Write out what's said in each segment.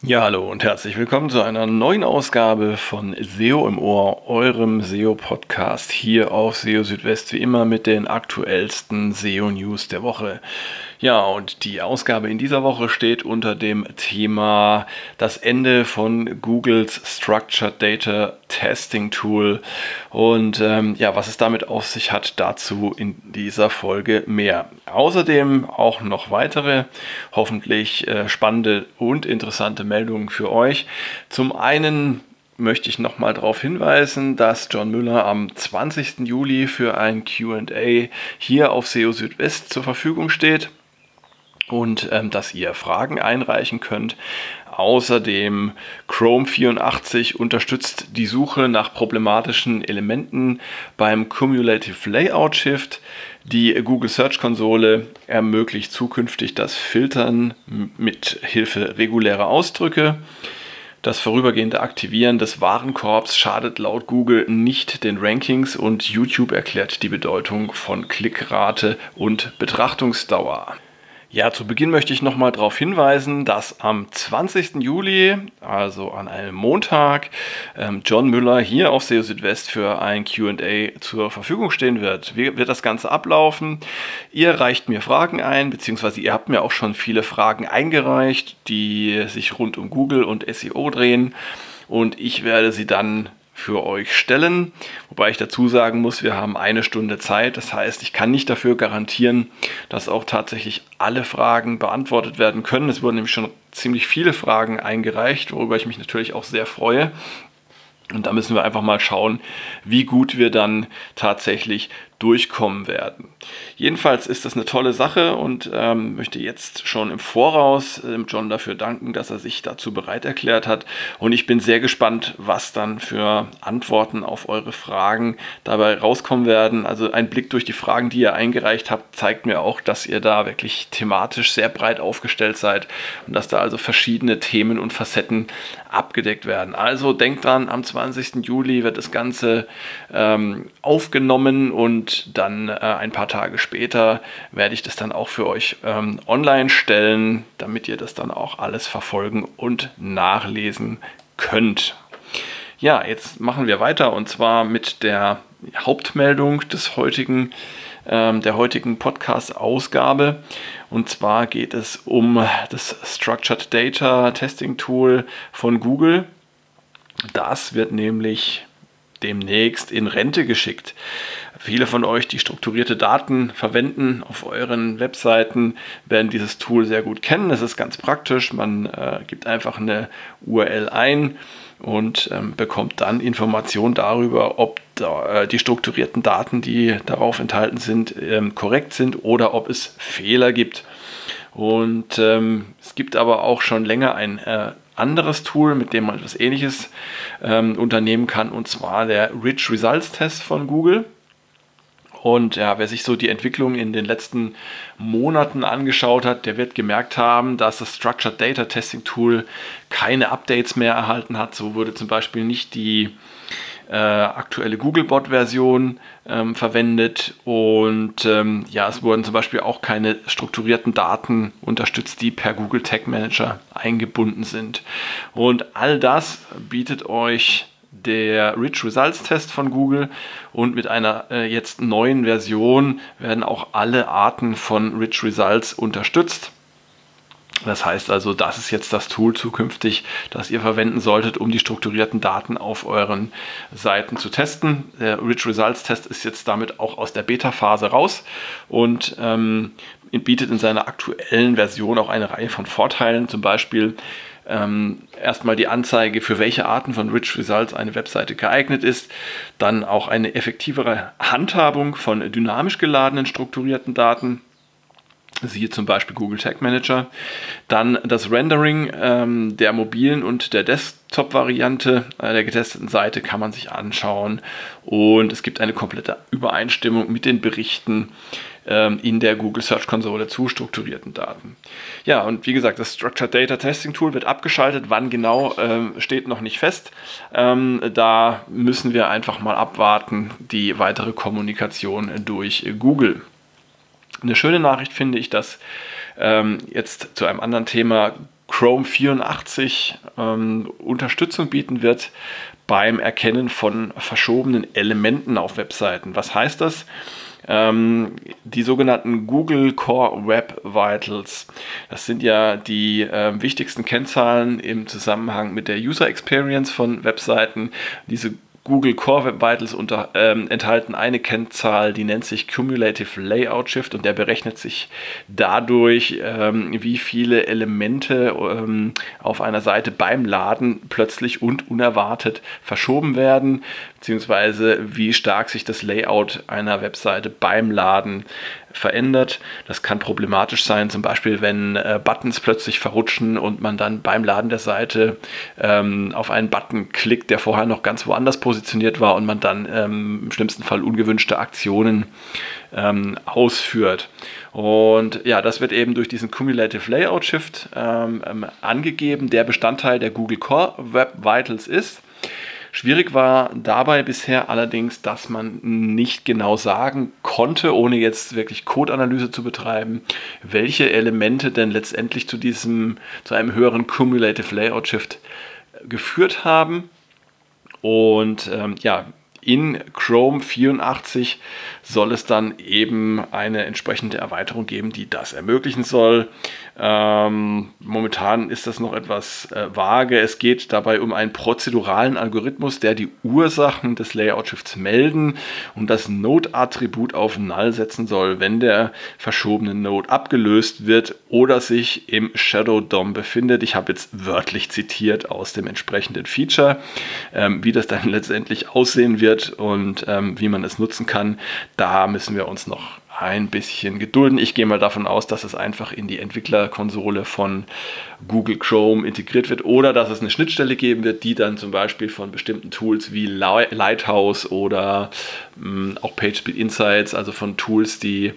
Ja, hallo und herzlich willkommen zu einer neuen Ausgabe von SEO im Ohr, eurem SEO-Podcast hier auf SEO Südwest, wie immer mit den aktuellsten SEO-News der Woche. Ja, und die Ausgabe in dieser Woche steht unter dem Thema das Ende von Googles Structured Data Testing Tool. Und ähm, ja, was es damit auf sich hat, dazu in dieser Folge mehr. Außerdem auch noch weitere, hoffentlich äh, spannende und interessante Meldungen für euch. Zum einen möchte ich nochmal darauf hinweisen, dass John Müller am 20. Juli für ein QA hier auf SEO Südwest zur Verfügung steht und ähm, dass ihr Fragen einreichen könnt. Außerdem Chrome 84 unterstützt die Suche nach problematischen Elementen beim Cumulative Layout Shift. Die Google Search Konsole ermöglicht zukünftig das Filtern mit Hilfe regulärer Ausdrücke. Das vorübergehende Aktivieren des Warenkorbs schadet laut Google nicht den Rankings und YouTube erklärt die Bedeutung von Klickrate und Betrachtungsdauer. Ja, zu Beginn möchte ich nochmal darauf hinweisen, dass am 20. Juli, also an einem Montag, ähm, John Müller hier auf SEO Südwest für ein QA zur Verfügung stehen wird. Wie wird das Ganze ablaufen? Ihr reicht mir Fragen ein, beziehungsweise ihr habt mir auch schon viele Fragen eingereicht, die sich rund um Google und SEO drehen. Und ich werde sie dann für euch stellen. Wobei ich dazu sagen muss, wir haben eine Stunde Zeit. Das heißt, ich kann nicht dafür garantieren, dass auch tatsächlich alle Fragen beantwortet werden können. Es wurden nämlich schon ziemlich viele Fragen eingereicht, worüber ich mich natürlich auch sehr freue. Und da müssen wir einfach mal schauen, wie gut wir dann tatsächlich durchkommen werden. Jedenfalls ist das eine tolle Sache und ähm, möchte jetzt schon im Voraus äh, John dafür danken, dass er sich dazu bereit erklärt hat. Und ich bin sehr gespannt, was dann für Antworten auf eure Fragen dabei rauskommen werden. Also ein Blick durch die Fragen, die ihr eingereicht habt, zeigt mir auch, dass ihr da wirklich thematisch sehr breit aufgestellt seid und dass da also verschiedene Themen und Facetten abgedeckt werden. Also denkt dran, am 20. Juli wird das Ganze ähm, aufgenommen und und dann äh, ein paar Tage später werde ich das dann auch für euch ähm, online stellen, damit ihr das dann auch alles verfolgen und nachlesen könnt. Ja, jetzt machen wir weiter und zwar mit der Hauptmeldung des heutigen, ähm, der heutigen Podcast-Ausgabe. Und zwar geht es um das Structured Data Testing Tool von Google. Das wird nämlich demnächst in Rente geschickt. Viele von euch, die strukturierte Daten verwenden auf euren Webseiten, werden dieses Tool sehr gut kennen. Es ist ganz praktisch. Man äh, gibt einfach eine URL ein und ähm, bekommt dann Informationen darüber, ob da, äh, die strukturierten Daten, die darauf enthalten sind, ähm, korrekt sind oder ob es Fehler gibt. Und ähm, es gibt aber auch schon länger ein äh, anderes Tool, mit dem man etwas Ähnliches ähm, unternehmen kann, und zwar der Rich Results Test von Google. Und ja, wer sich so die Entwicklung in den letzten Monaten angeschaut hat, der wird gemerkt haben, dass das Structured Data Testing Tool keine Updates mehr erhalten hat. So wurde zum Beispiel nicht die äh, aktuelle Googlebot-Version ähm, verwendet und ähm, ja, es wurden zum Beispiel auch keine strukturierten Daten unterstützt, die per Google Tag Manager eingebunden sind. Und all das bietet euch der Rich Results Test von Google und mit einer äh, jetzt neuen Version werden auch alle Arten von Rich Results unterstützt. Das heißt also, das ist jetzt das Tool zukünftig, das ihr verwenden solltet, um die strukturierten Daten auf euren Seiten zu testen. Der Rich Results Test ist jetzt damit auch aus der Beta-Phase raus und ähm, bietet in seiner aktuellen Version auch eine Reihe von Vorteilen. Zum Beispiel ähm, erstmal die Anzeige, für welche Arten von Rich Results eine Webseite geeignet ist, dann auch eine effektivere Handhabung von dynamisch geladenen strukturierten Daten, siehe zum Beispiel Google Tag Manager, dann das Rendering ähm, der mobilen und der Desktop-Variante äh, der getesteten Seite kann man sich anschauen und es gibt eine komplette Übereinstimmung mit den Berichten ähm, in der Google Search Konsole zu strukturierten Daten. Ja, und wie gesagt, das Structured Data Testing Tool wird abgeschaltet. Wann genau, ähm, steht noch nicht fest. Ähm, da müssen wir einfach mal abwarten, die weitere Kommunikation durch Google. Eine schöne Nachricht finde ich, dass ähm, jetzt zu einem anderen Thema Chrome 84 ähm, Unterstützung bieten wird beim Erkennen von verschobenen Elementen auf Webseiten. Was heißt das? Ähm, die sogenannten Google Core Web Vitals. Das sind ja die äh, wichtigsten Kennzahlen im Zusammenhang mit der User Experience von Webseiten. Diese Google Core Web Vitals unter, ähm, enthalten eine Kennzahl, die nennt sich Cumulative Layout Shift und der berechnet sich dadurch, ähm, wie viele Elemente ähm, auf einer Seite beim Laden plötzlich und unerwartet verschoben werden, beziehungsweise wie stark sich das Layout einer Webseite beim Laden verändert. Das kann problematisch sein, zum Beispiel wenn äh, Buttons plötzlich verrutschen und man dann beim Laden der Seite ähm, auf einen Button klickt, der vorher noch ganz woanders positioniert war und man dann ähm, im schlimmsten Fall ungewünschte Aktionen ähm, ausführt. Und ja, das wird eben durch diesen Cumulative Layout Shift ähm, ähm, angegeben, der Bestandteil der Google Core Web Vitals ist. Schwierig war dabei bisher allerdings, dass man nicht genau sagen konnte, ohne jetzt wirklich Codeanalyse zu betreiben, welche Elemente denn letztendlich zu diesem, zu einem höheren Cumulative Layout Shift geführt haben. Und ähm, ja, in Chrome 84 soll es dann eben eine entsprechende Erweiterung geben, die das ermöglichen soll. Ähm, momentan ist das noch etwas äh, vage. Es geht dabei um einen prozeduralen Algorithmus, der die Ursachen des Layout-Shifts melden und das Node-Attribut auf Null setzen soll, wenn der verschobene Node abgelöst wird oder sich im Shadow DOM befindet. Ich habe jetzt wörtlich zitiert aus dem entsprechenden Feature. Ähm, wie das dann letztendlich aussehen wird und ähm, wie man es nutzen kann, da müssen wir uns noch ein bisschen gedulden. Ich gehe mal davon aus, dass es einfach in die Entwicklerkonsole von Google Chrome integriert wird oder dass es eine Schnittstelle geben wird, die dann zum Beispiel von bestimmten Tools wie Lighthouse oder mh, hm, auch PageSpeed Insights, also von Tools, die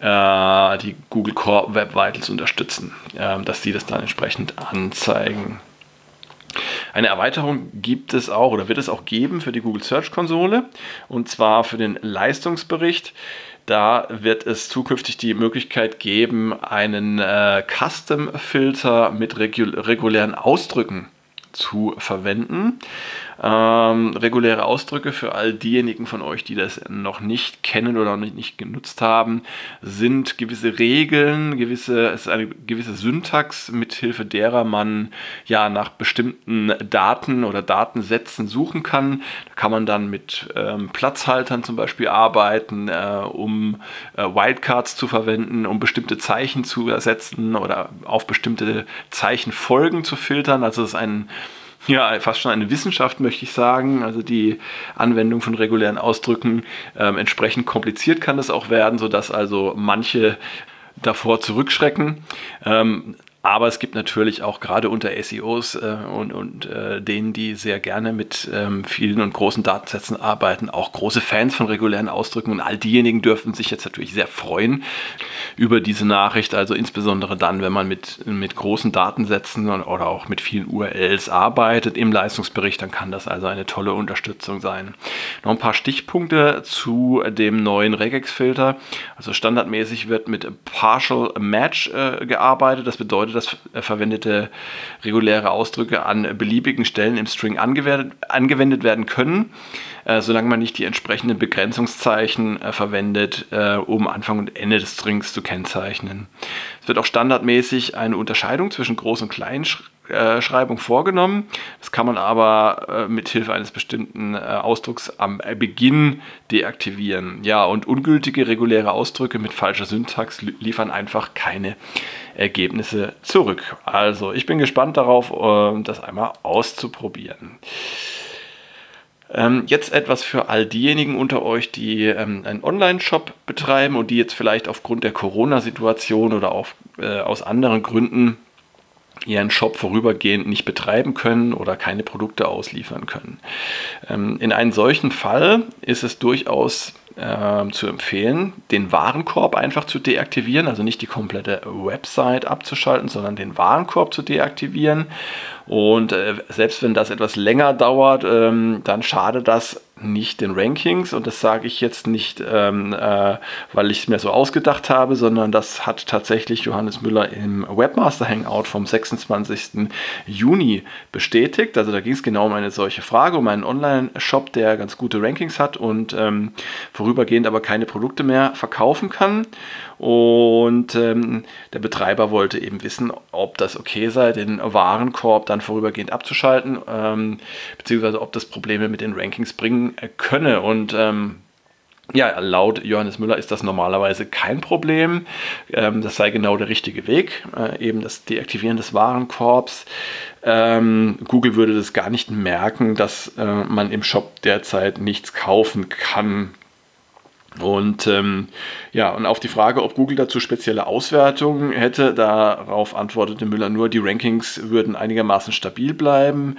äh, die Google Core Web Vitals unterstützen, äh, dass die das dann entsprechend anzeigen. Eine Erweiterung gibt es auch oder wird es auch geben für die Google Search Konsole und zwar für den Leistungsbericht. Da wird es zukünftig die Möglichkeit geben, einen äh, Custom-Filter mit regulären Ausdrücken zu verwenden. Ähm, reguläre Ausdrücke für all diejenigen von euch, die das noch nicht kennen oder noch nicht genutzt haben, sind gewisse Regeln, gewisse, es ist eine gewisse Syntax, mithilfe derer man ja nach bestimmten Daten oder Datensätzen suchen kann. Da kann man dann mit ähm, Platzhaltern zum Beispiel arbeiten, äh, um äh, Wildcards zu verwenden, um bestimmte Zeichen zu ersetzen oder auf bestimmte Zeichenfolgen zu filtern. Also es ist ein ja, fast schon eine Wissenschaft, möchte ich sagen. Also die Anwendung von regulären Ausdrücken ähm, entsprechend kompliziert kann es auch werden, sodass also manche davor zurückschrecken. Ähm, aber es gibt natürlich auch gerade unter SEOs äh, und, und äh, denen, die sehr gerne mit ähm, vielen und großen Datensätzen arbeiten, auch große Fans von regulären Ausdrücken. Und all diejenigen dürfen sich jetzt natürlich sehr freuen über diese Nachricht. Also insbesondere dann, wenn man mit, mit großen Datensätzen oder auch mit vielen URLs arbeitet im Leistungsbericht, dann kann das also eine tolle Unterstützung sein. Noch ein paar Stichpunkte zu dem neuen Regex-Filter. Also standardmäßig wird mit Partial Match äh, gearbeitet. Das bedeutet, dass äh, verwendete reguläre Ausdrücke an beliebigen Stellen im String angewendet, werden können, äh, solange man nicht die entsprechenden Begrenzungszeichen äh, verwendet, um Anfang und Ende des Strings zu kennzeichnen. Es wird auch standardmäßig eine Unterscheidung zwischen Groß- und Kleinschreibung vorgenommen. Das kann man aber äh, mit Hilfe eines bestimmten äh, Ausdrucks am Beginn deaktivieren. Ja, und ungültige reguläre Ausdrücke mit falscher Syntax liefern einfach keine Ergebnisse zurück. Also ich bin gespannt darauf, äh, das einmal auszuprobieren. Ähm, jetzt etwas für all diejenigen unter euch, die ähm, einen Online-Shop betreiben und die jetzt vielleicht aufgrund der Corona-Situation oder auf, äh, aus anderen Gründen ihren Shop vorübergehend nicht betreiben können oder keine Produkte ausliefern können. Ähm, in einem solchen Fall ist es durchaus äh, zu empfehlen, den Warenkorb einfach zu deaktivieren, also nicht die komplette Website abzuschalten, sondern den Warenkorb zu deaktivieren. Und äh, selbst wenn das etwas länger dauert, ähm, dann schadet das nicht den Rankings und das sage ich jetzt nicht, ähm, äh, weil ich es mir so ausgedacht habe, sondern das hat tatsächlich Johannes Müller im Webmaster Hangout vom 26. Juni bestätigt. Also da ging es genau um eine solche Frage, um einen Online-Shop, der ganz gute Rankings hat und ähm, vorübergehend aber keine Produkte mehr verkaufen kann. Und ähm, der Betreiber wollte eben wissen, ob das okay sei, den Warenkorb dann vorübergehend abzuschalten, ähm, beziehungsweise ob das Probleme mit den Rankings bringen könne. Und ähm, ja, laut Johannes Müller ist das normalerweise kein Problem. Ähm, das sei genau der richtige Weg, äh, eben das Deaktivieren des Warenkorbs. Ähm, Google würde das gar nicht merken, dass äh, man im Shop derzeit nichts kaufen kann. Und ähm, ja, und auf die Frage, ob Google dazu spezielle Auswertungen hätte, darauf antwortete Müller nur, die Rankings würden einigermaßen stabil bleiben.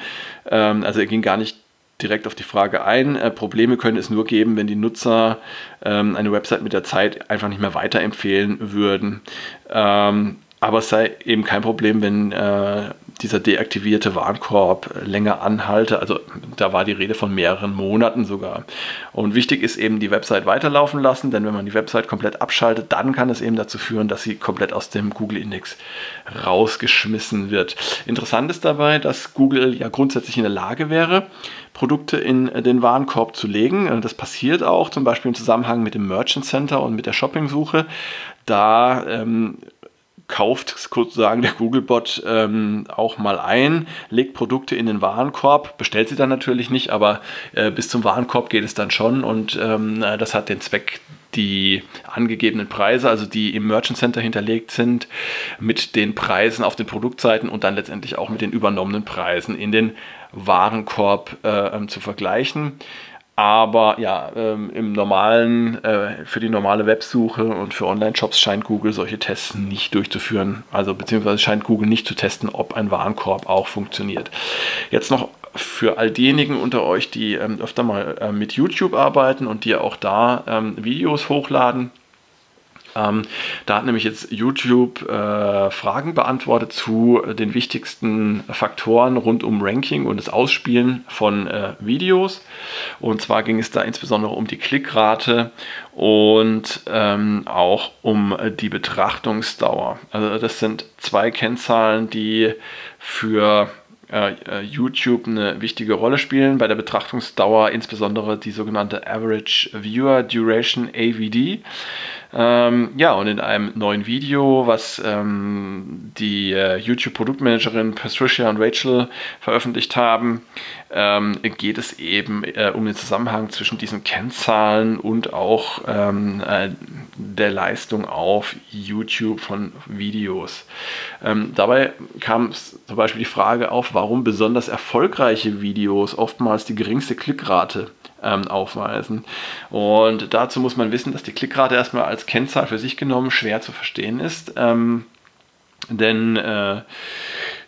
Ähm, also er ging gar nicht direkt auf die Frage ein. Äh, Probleme können es nur geben, wenn die Nutzer ähm, eine Website mit der Zeit einfach nicht mehr weiterempfehlen würden. Ähm, aber es sei eben kein Problem, wenn äh, dieser deaktivierte Warenkorb länger anhalte. Also da war die Rede von mehreren Monaten sogar. Und wichtig ist eben die Website weiterlaufen lassen, denn wenn man die Website komplett abschaltet, dann kann es eben dazu führen, dass sie komplett aus dem Google-Index rausgeschmissen wird. Interessant ist dabei, dass Google ja grundsätzlich in der Lage wäre, Produkte in den Warenkorb zu legen. Das passiert auch zum Beispiel im Zusammenhang mit dem Merchant Center und mit der Shopping-Suche. Da ähm, kauft sozusagen der Googlebot ähm, auch mal ein, legt Produkte in den Warenkorb, bestellt sie dann natürlich nicht, aber äh, bis zum Warenkorb geht es dann schon und ähm, das hat den Zweck, die angegebenen Preise, also die im Merchant Center hinterlegt sind, mit den Preisen auf den Produktseiten und dann letztendlich auch mit den übernommenen Preisen in den Warenkorb äh, ähm, zu vergleichen. Aber ja, ähm, im normalen, äh, für die normale Websuche und für Online-Shops scheint Google solche Tests nicht durchzuführen. Also beziehungsweise scheint Google nicht zu testen, ob ein Warenkorb auch funktioniert. Jetzt noch für all diejenigen unter euch, die ähm, öfter mal äh, mit YouTube arbeiten und die auch da ähm, Videos hochladen. Ähm, da hat nämlich jetzt YouTube äh, Fragen beantwortet zu den wichtigsten Faktoren rund um Ranking und das Ausspielen von äh, Videos. Und zwar ging es da insbesondere um die Klickrate und ähm, auch um die Betrachtungsdauer. Also das sind zwei Kennzahlen, die für äh, äh, YouTube eine wichtige Rolle spielen. Bei der Betrachtungsdauer insbesondere die sogenannte Average Viewer Duration AVD. Ähm, ja, und in einem neuen Video, was ähm, die äh, YouTube-Produktmanagerin Patricia und Rachel veröffentlicht haben, ähm, geht es eben äh, um den Zusammenhang zwischen diesen Kennzahlen und auch ähm, äh, der Leistung auf YouTube von Videos. Ähm, dabei kam zum Beispiel die Frage auf, warum besonders erfolgreiche Videos oftmals die geringste Klickrate ähm, aufweisen. Und dazu muss man wissen, dass die Klickrate erstmal als Kennzahl für sich genommen schwer zu verstehen ist. Ähm, denn äh,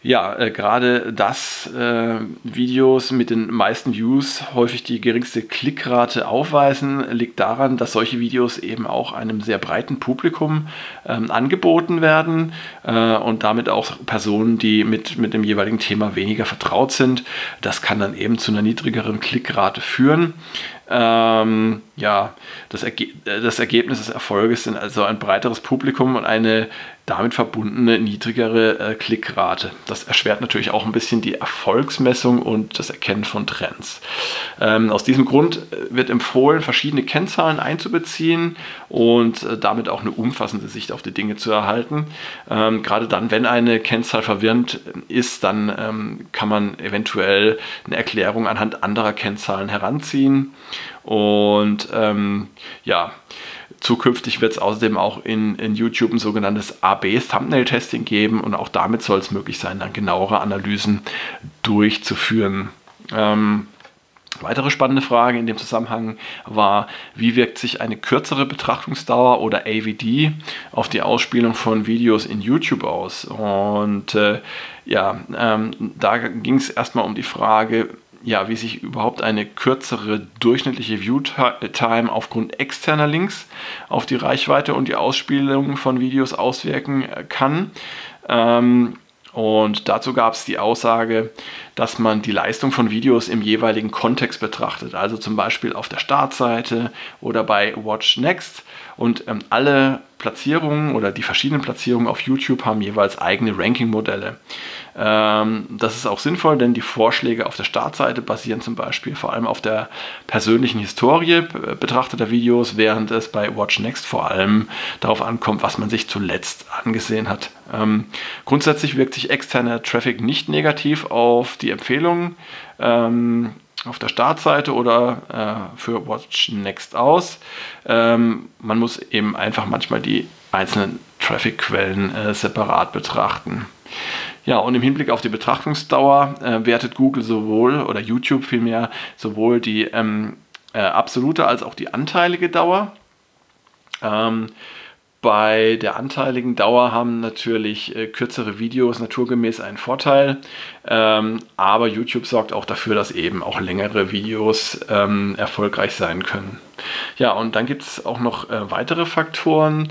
ja, äh, gerade das äh, Videos mit den meisten Views häufig die geringste Klickrate aufweisen, liegt daran, dass solche Videos eben auch einem sehr breiten Publikum ähm, angeboten werden äh, und damit auch Personen, die mit, mit dem jeweiligen Thema weniger vertraut sind. Das kann dann eben zu einer niedrigeren Klickrate führen. Ähm, ja, das, Erge das Ergebnis des Erfolges sind also ein breiteres Publikum und eine damit verbundene niedrigere äh, Klickrate. Das erschwert natürlich auch ein bisschen die Erfolgsmessung und das Erkennen von Trends. Ähm, aus diesem Grund äh, wird empfohlen, verschiedene Kennzahlen einzubeziehen und äh, damit auch eine umfassende Sicht auf die Dinge zu erhalten. Ähm, gerade dann, wenn eine Kennzahl verwirrend ist, dann ähm, kann man eventuell eine Erklärung anhand anderer Kennzahlen heranziehen. Und ähm, ja, Zukünftig wird es außerdem auch in, in YouTube ein sogenanntes AB-Thumbnail-Testing geben und auch damit soll es möglich sein, dann genauere Analysen durchzuführen. Ähm, Weitere spannende Frage in dem Zusammenhang war, wie wirkt sich eine kürzere Betrachtungsdauer oder AVD auf die Ausspielung von Videos in YouTube aus? Und äh, ja, ähm, da ging es erstmal um die Frage, ja, wie sich überhaupt eine kürzere durchschnittliche View-Time aufgrund externer Links auf die Reichweite und die Ausspielung von Videos auswirken kann. Ähm, Und dazu gab es die Aussage, dass man die Leistung von Videos im jeweiligen Kontext betrachtet. Also zum Beispiel auf der Startseite oder bei Watch Next. Und ähm, alle Platzierungen oder die verschiedenen Platzierungen auf YouTube haben jeweils eigene Ranking-Modelle. Ähm, das ist auch sinnvoll, denn die Vorschläge auf der Startseite basieren zum Beispiel vor allem auf der persönlichen Historie betrachteter Videos, während es bei Watch Next vor allem darauf ankommt, was man sich zuletzt angesehen hat. Ähm, grundsätzlich wirkt sich externer Traffic nicht negativ auf die Empfehlungen. Ähm, auf der Startseite oder äh, für Watch Next aus. Ähm, man muss eben einfach manchmal die einzelnen Traffic-Quellen äh, separat betrachten. Ja, und im Hinblick auf die Betrachtungsdauer äh, wertet Google sowohl oder YouTube vielmehr sowohl die ähm, äh, absolute als auch die anteilige Dauer. Ähm, bei der anteiligen Dauer haben natürlich äh, kürzere Videos naturgemäß einen Vorteil, ähm, aber YouTube sorgt auch dafür, dass eben auch längere Videos ähm, erfolgreich sein können. Ja, und dann gibt es auch noch äh, weitere Faktoren,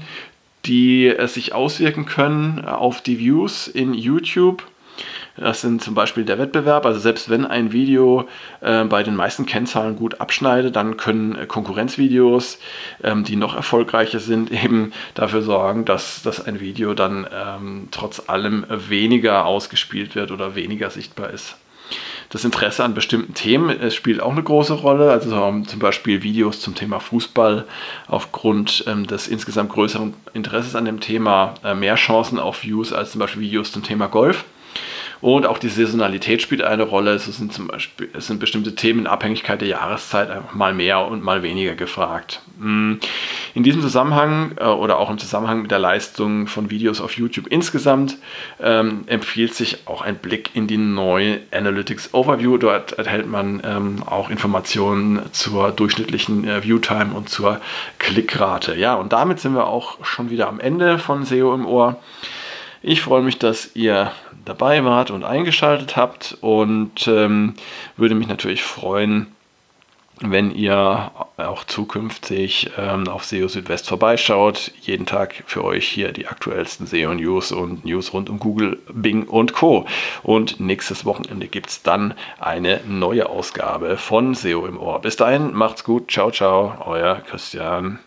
die äh, sich auswirken können auf die Views in YouTube. Das sind zum Beispiel der Wettbewerb. Also selbst wenn ein Video äh, bei den meisten Kennzahlen gut abschneidet, dann können äh, Konkurrenzvideos, ähm, die noch erfolgreicher sind, eben dafür sorgen, dass, dass ein Video dann ähm, trotz allem weniger ausgespielt wird oder weniger sichtbar ist. Das Interesse an bestimmten Themen äh, spielt auch eine große Rolle. Also zum Beispiel Videos zum Thema Fußball aufgrund ähm, des insgesamt größeren Interesses an dem Thema äh, mehr Chancen auf Views als zum Beispiel Videos zum Thema Golf. Und auch die Saisonalität spielt eine Rolle. Es sind zum Beispiel es sind bestimmte Themen in Abhängigkeit der Jahreszeit einfach mal mehr und mal weniger gefragt. Mm. In diesem Zusammenhang äh, oder auch im Zusammenhang mit der Leistung von Videos auf YouTube insgesamt ähm, empfiehlt sich auch ein Blick in die neue Analytics Overview. Dort erhält man ähm, auch Informationen zur durchschnittlichen äh, Viewtime und zur Klickrate. Ja, und damit sind wir auch schon wieder am Ende von SEO im Ohr. Ich freue mich, dass ihr dabei wart und eingeschaltet habt und ähm, würde mich natürlich freuen, wenn ihr auch zukünftig ähm, auf SEO Südwest vorbeischaut. Jeden Tag für euch hier die aktuellsten SEO-News und News rund um Google, Bing und Co. Und nächstes Wochenende gibt es dann eine neue Ausgabe von SEO im Ohr. Bis dahin, macht's gut. Ciao, ciao. Euer Christian.